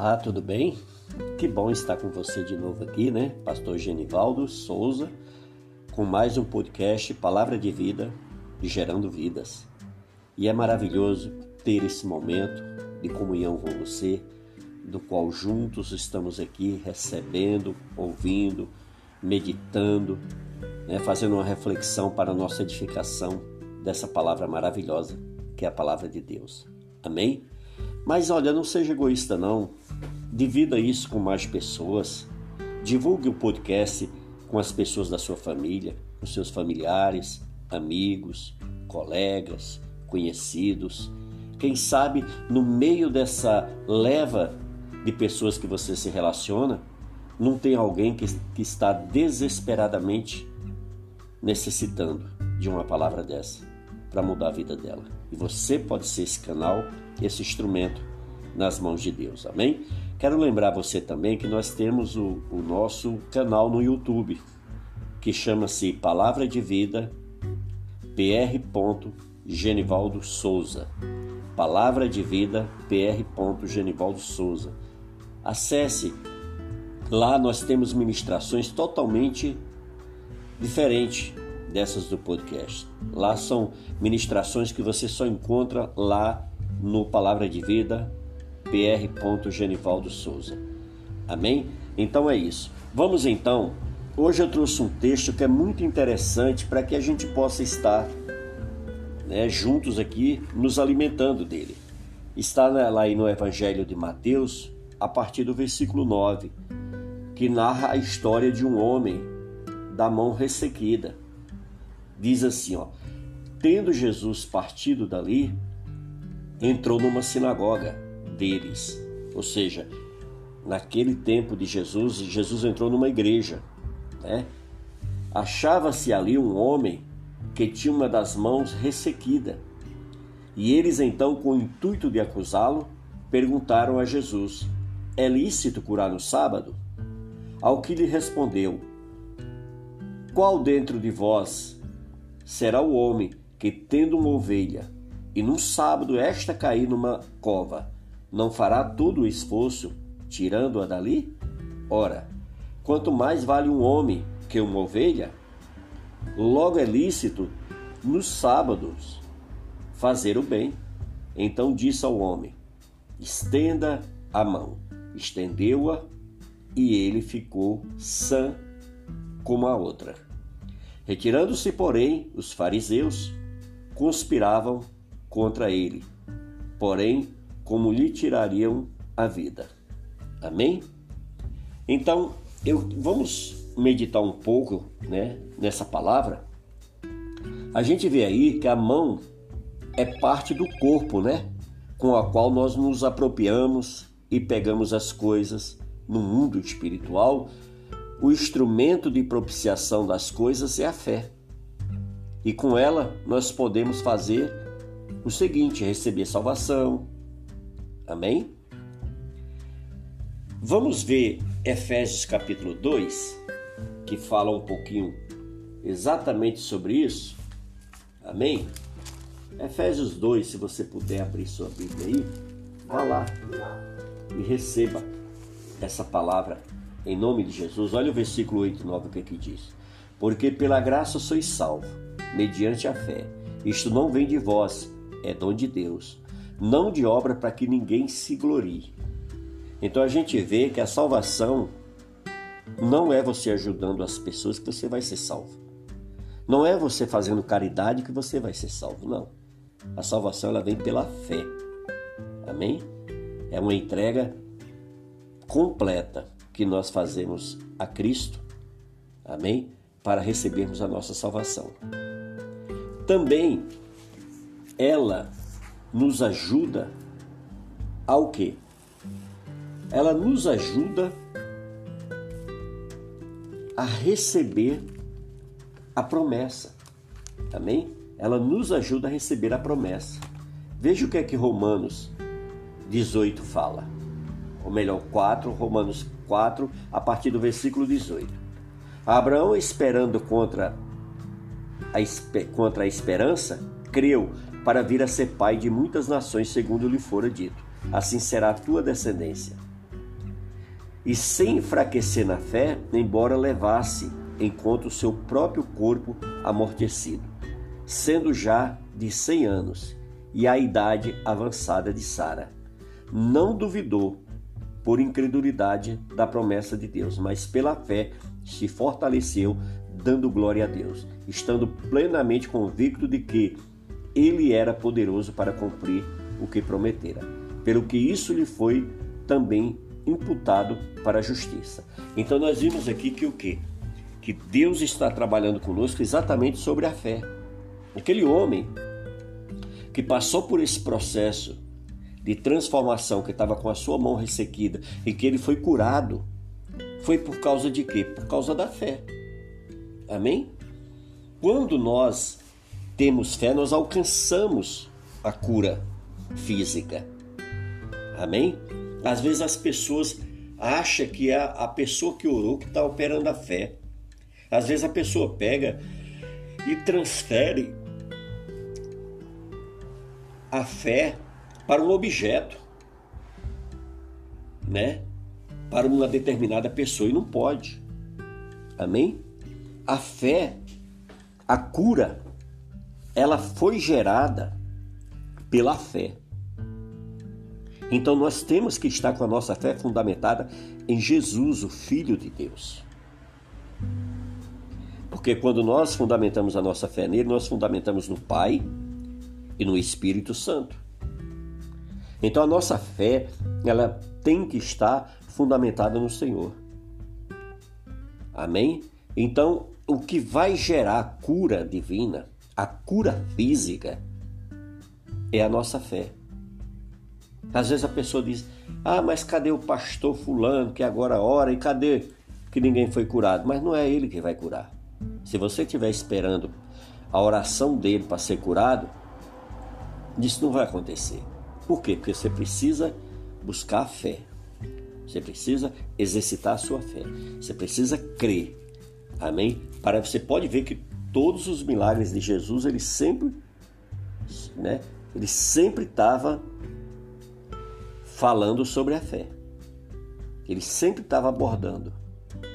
Olá, tudo bem? Que bom estar com você de novo aqui, né? Pastor Genivaldo Souza, com mais um podcast Palavra de Vida Gerando Vidas. E é maravilhoso ter esse momento de comunhão com você, do qual juntos estamos aqui recebendo, ouvindo, meditando, né? fazendo uma reflexão para a nossa edificação dessa palavra maravilhosa que é a palavra de Deus. Amém? Mas olha, não seja egoísta não. Divida isso com mais pessoas. Divulgue o podcast com as pessoas da sua família, com seus familiares, amigos, colegas, conhecidos. Quem sabe no meio dessa leva de pessoas que você se relaciona, não tem alguém que, que está desesperadamente necessitando de uma palavra dessa para mudar a vida dela. E você pode ser esse canal, esse instrumento nas mãos de Deus. Amém? Quero lembrar você também que nós temos o, o nosso canal no YouTube, que chama-se Palavra de Vida PR. Genivaldo Souza. Palavra de Vida PR. Genivaldo Souza. Acesse. Lá nós temos ministrações totalmente diferentes dessas do podcast. Lá são ministrações que você só encontra lá no Palavra de Vida, pr. Genivaldo Souza. Amém? Então é isso. Vamos então. Hoje eu trouxe um texto que é muito interessante para que a gente possa estar né, juntos aqui nos alimentando dele. Está lá no Evangelho de Mateus, a partir do versículo 9, que narra a história de um homem da mão ressequida diz assim, ó: Tendo Jesus partido dali, entrou numa sinagoga deles. Ou seja, naquele tempo de Jesus, Jesus entrou numa igreja, né? Achava-se ali um homem que tinha uma das mãos ressequida. E eles então, com o intuito de acusá-lo, perguntaram a Jesus: É lícito curar no sábado? Ao que lhe respondeu: Qual dentro de vós será o homem que, tendo uma ovelha, e num sábado esta cair numa cova, não fará todo o esforço tirando-a dali? Ora, quanto mais vale um homem que uma ovelha, logo é lícito nos sábados fazer o bem. Então disse ao homem: estenda a mão. Estendeu-a e ele ficou sã como a outra. Retirando-se, porém, os fariseus conspiravam contra ele, porém, como lhe tirariam a vida. Amém? Então, eu, vamos meditar um pouco né, nessa palavra. A gente vê aí que a mão é parte do corpo, né? Com a qual nós nos apropriamos e pegamos as coisas no mundo espiritual o instrumento de propiciação das coisas é a fé. E com ela nós podemos fazer o seguinte: receber salvação. Amém? Vamos ver Efésios capítulo 2, que fala um pouquinho exatamente sobre isso. Amém? Efésios 2, se você puder abrir sua Bíblia aí, vá lá e receba essa palavra em nome de Jesus. Olha o versículo 8 e 9 o que aqui diz. Porque pela graça sois salvo, mediante a fé. Isto não vem de vós, é dom de Deus, não de obra para que ninguém se glorie. Então a gente vê que a salvação não é você ajudando as pessoas que você vai ser salvo. Não é você fazendo caridade que você vai ser salvo, não. A salvação ela vem pela fé. Amém? É uma entrega completa que nós fazemos a Cristo, amém? Para recebermos a nossa salvação. Também ela nos ajuda ao quê? Ela nos ajuda a receber a promessa. Amém? Ela nos ajuda a receber a promessa. Veja o que é que Romanos 18 fala. Ou melhor, 4, Romanos 4, a partir do versículo 18. Abraão, esperando contra a, contra a esperança, creu para vir a ser pai de muitas nações, segundo lhe fora dito. Assim será a tua descendência. e sem enfraquecer na fé, embora levasse em conta o seu próprio corpo amortecido, sendo já de cem anos e a idade avançada de Sara. Não duvidou por incredulidade da promessa de Deus, mas pela fé se fortaleceu, dando glória a Deus, estando plenamente convicto de que ele era poderoso para cumprir o que prometera. Pelo que isso lhe foi também imputado para a justiça. Então nós vimos aqui que o quê? Que Deus está trabalhando conosco exatamente sobre a fé. Aquele homem que passou por esse processo de transformação, que estava com a sua mão ressequida e que ele foi curado, foi por causa de quê? Por causa da fé. Amém? Quando nós temos fé, nós alcançamos a cura física. Amém? Às vezes as pessoas acham que é a pessoa que orou que está operando a fé. Às vezes a pessoa pega e transfere a fé para um objeto, né? Para uma determinada pessoa e não pode. Amém? A fé, a cura, ela foi gerada pela fé. Então nós temos que estar com a nossa fé fundamentada em Jesus, o Filho de Deus. Porque quando nós fundamentamos a nossa fé nele, nós fundamentamos no Pai e no Espírito Santo. Então a nossa fé, ela tem que estar fundamentada no Senhor. Amém? Então, o que vai gerar cura divina, a cura física, é a nossa fé. Às vezes a pessoa diz: Ah, mas cadê o pastor Fulano que agora ora e cadê que ninguém foi curado? Mas não é ele que vai curar. Se você estiver esperando a oração dele para ser curado, isso não vai acontecer. Por quê? Porque você precisa buscar a fé. Você precisa exercitar a sua fé. Você precisa crer. Amém? Para você pode ver que todos os milagres de Jesus, ele sempre, né? Ele sempre estava falando sobre a fé. Ele sempre estava abordando.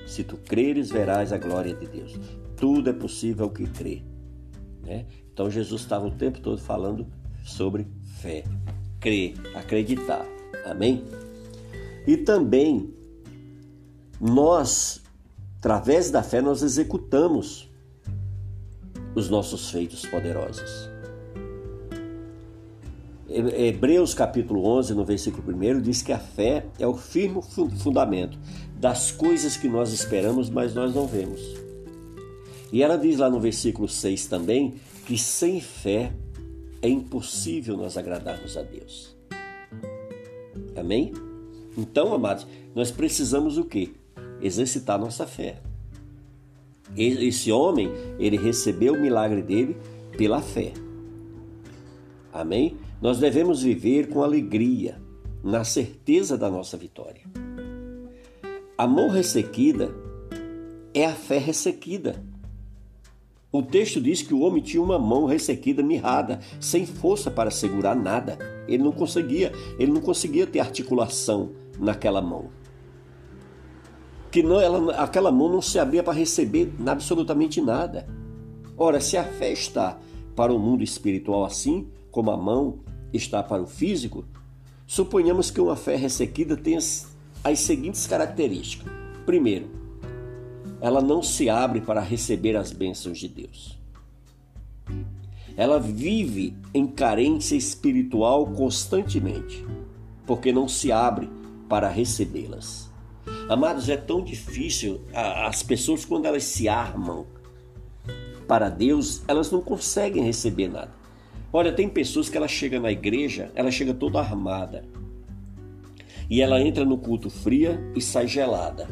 Se tu creres, verás a glória de Deus. Tudo é possível que crê. Né? Então Jesus estava o tempo todo falando sobre fé. Crer, acreditar. Amém? E também nós, através da fé, nós executamos os nossos feitos poderosos. Hebreus capítulo 11, no versículo 1, diz que a fé é o firme fundamento das coisas que nós esperamos, mas nós não vemos. E ela diz lá no versículo 6 também que sem fé é impossível nós agradarmos a Deus. Amém? Então, amados, nós precisamos o quê? Exercitar nossa fé. Esse homem, ele recebeu o milagre dele pela fé. Amém? Nós devemos viver com alegria, na certeza da nossa vitória. A mão ressequida é a fé ressequida. O texto diz que o homem tinha uma mão ressequida, mirrada, sem força para segurar nada. Ele não conseguia, ele não conseguia ter articulação naquela mão. Que não, ela, aquela mão não se abria para receber absolutamente nada. Ora, se a fé está para o mundo espiritual assim, como a mão está para o físico, suponhamos que uma fé ressequida tenha as seguintes características. Primeiro, ela não se abre para receber as bênçãos de Deus. Ela vive em carência espiritual constantemente, porque não se abre para recebê-las. Amados, é tão difícil, as pessoas, quando elas se armam para Deus, elas não conseguem receber nada. Olha, tem pessoas que ela chega na igreja, ela chega toda armada. E ela entra no culto fria e sai gelada.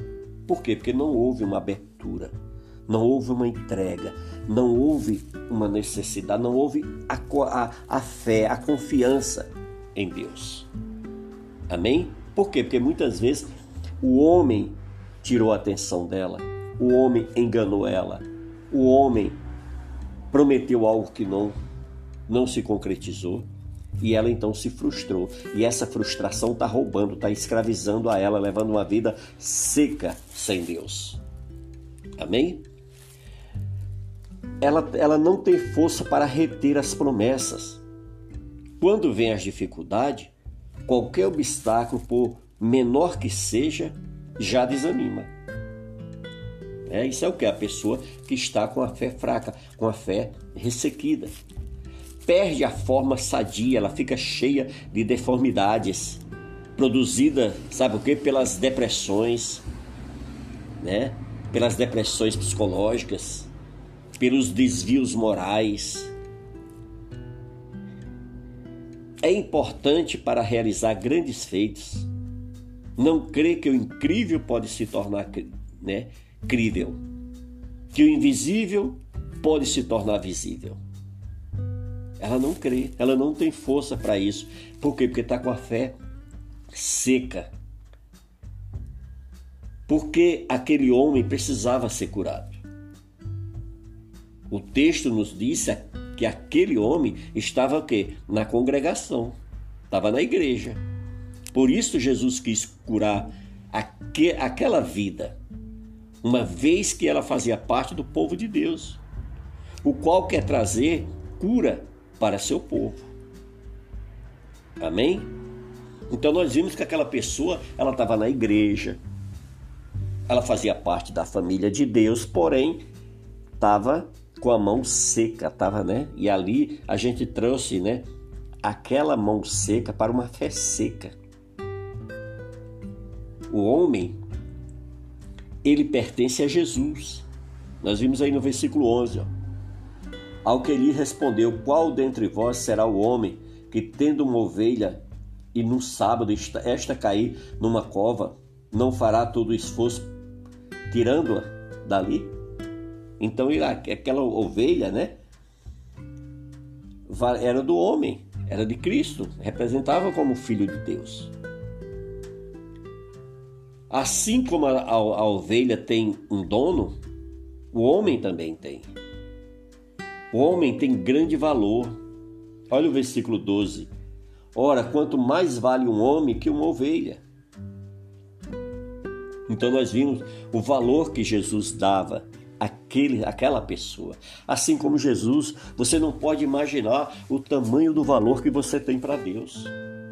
Por quê? Porque não houve uma abertura, não houve uma entrega, não houve uma necessidade, não houve a, a, a fé, a confiança em Deus. Amém? Por quê? Porque muitas vezes o homem tirou a atenção dela, o homem enganou ela, o homem prometeu algo que não não se concretizou. E ela então se frustrou. E essa frustração está roubando, está escravizando a ela, levando uma vida seca sem Deus. Amém? Ela, ela não tem força para reter as promessas. Quando vem as dificuldades, qualquer obstáculo, por menor que seja, já desanima. É, isso é o que? A pessoa que está com a fé fraca, com a fé ressequida. Perde a forma sadia, ela fica cheia de deformidades, produzida, sabe o que? Pelas depressões, né? Pelas depressões psicológicas, pelos desvios morais. É importante para realizar grandes feitos. Não crê que o incrível pode se tornar né, crível, que o invisível pode se tornar visível. Ela não crê, ela não tem força para isso. Por quê? Porque está com a fé seca. Porque aquele homem precisava ser curado. O texto nos disse que aquele homem estava o quê? Na congregação, estava na igreja. Por isso Jesus quis curar aqu aquela vida uma vez que ela fazia parte do povo de Deus, o qual quer trazer cura para seu povo. Amém? Então nós vimos que aquela pessoa, ela estava na igreja, ela fazia parte da família de Deus, porém estava com a mão seca, estava, né? E ali a gente trouxe, né, aquela mão seca para uma fé seca. O homem ele pertence a Jesus. Nós vimos aí no versículo 11. Ó. Ao que lhe respondeu: Qual dentre vós será o homem que, tendo uma ovelha e no sábado esta cair numa cova, não fará todo o esforço tirando-a dali? Então, aquela ovelha, né? Era do homem, era de Cristo, representava como filho de Deus. Assim como a, a, a ovelha tem um dono, o homem também tem. O homem tem grande valor. Olha o versículo 12. Ora, quanto mais vale um homem que uma ovelha. Então nós vimos o valor que Jesus dava àquele, àquela pessoa. Assim como Jesus, você não pode imaginar o tamanho do valor que você tem para Deus.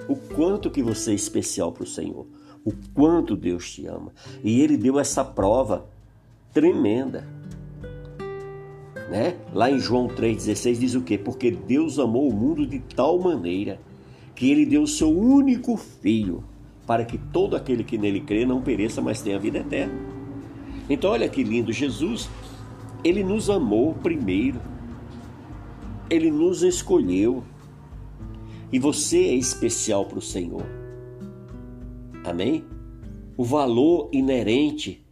O quanto que você é especial para o Senhor o quanto Deus te ama. E ele deu essa prova tremenda. Né? Lá em João 3,16 diz o quê? Porque Deus amou o mundo de tal maneira que ele deu o seu único filho para que todo aquele que nele crê não pereça, mas tenha vida eterna. Então, olha que lindo, Jesus, ele nos amou primeiro, ele nos escolheu, e você é especial para o Senhor. Amém? O valor inerente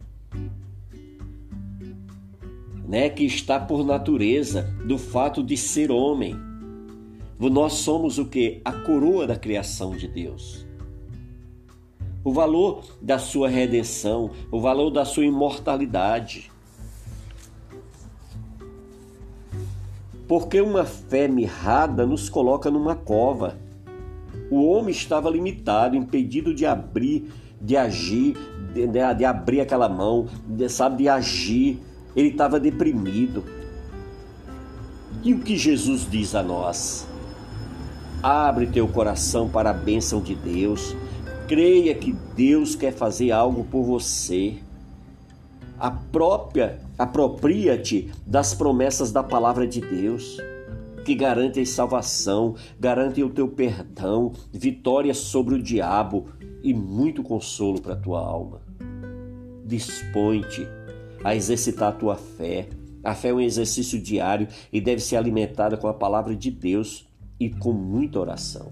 né, que está por natureza do fato de ser homem. Nós somos o que? A coroa da criação de Deus. O valor da sua redenção, o valor da sua imortalidade. Porque uma fé mirrada nos coloca numa cova o homem estava limitado, impedido de abrir, de agir, de, de, de abrir aquela mão, de, sabe, de agir. Ele estava deprimido. E o que Jesus diz a nós? Abre teu coração para a bênção de Deus. Creia que Deus quer fazer algo por você. A própria, apropria-te das promessas da palavra de Deus que garantem salvação, garantem o teu perdão, vitória sobre o diabo e muito consolo para a tua alma. Dispõe-te a exercitar a tua fé. A fé é um exercício diário e deve ser alimentada com a palavra de Deus e com muita oração.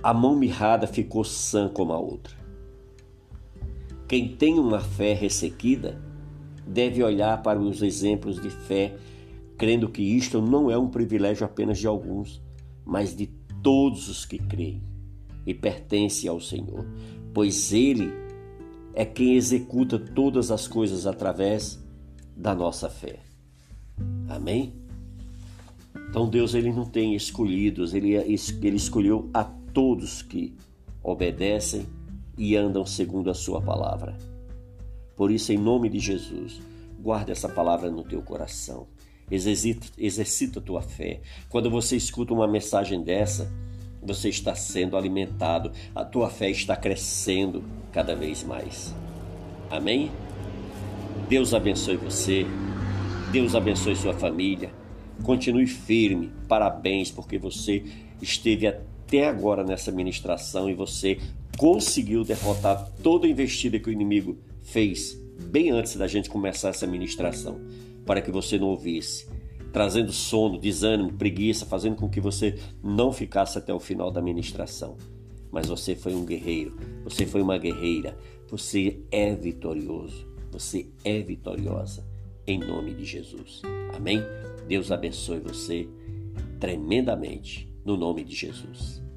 A mão mirrada ficou sã como a outra. Quem tem uma fé ressequida deve olhar para os exemplos de fé, crendo que isto não é um privilégio apenas de alguns, mas de todos os que creem e pertence ao Senhor, pois Ele é quem executa todas as coisas através da nossa fé. Amém? Então Deus ele não tem escolhidos, ele, ele escolheu a todos que obedecem e andam segundo a sua palavra. Por isso, em nome de Jesus, guarda essa palavra no teu coração. Exercita, exercita a tua fé. Quando você escuta uma mensagem dessa, você está sendo alimentado, a tua fé está crescendo cada vez mais. Amém? Deus abençoe você, Deus abençoe sua família. Continue firme. Parabéns, porque você esteve até agora nessa ministração e você conseguiu derrotar toda a investida que o inimigo fez bem antes da gente começar essa ministração, para que você não ouvisse, trazendo sono, desânimo, preguiça, fazendo com que você não ficasse até o final da ministração. Mas você foi um guerreiro, você foi uma guerreira, você é vitorioso, você é vitoriosa, em nome de Jesus. Amém? Deus abençoe você tremendamente, no nome de Jesus.